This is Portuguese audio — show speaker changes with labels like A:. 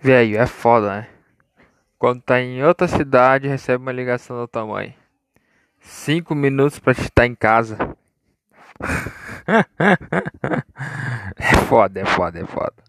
A: Velho, é foda, né? Quando tá em outra cidade, recebe uma ligação do tamanho mãe. Cinco minutos pra te estar em casa. é foda, é foda, é foda.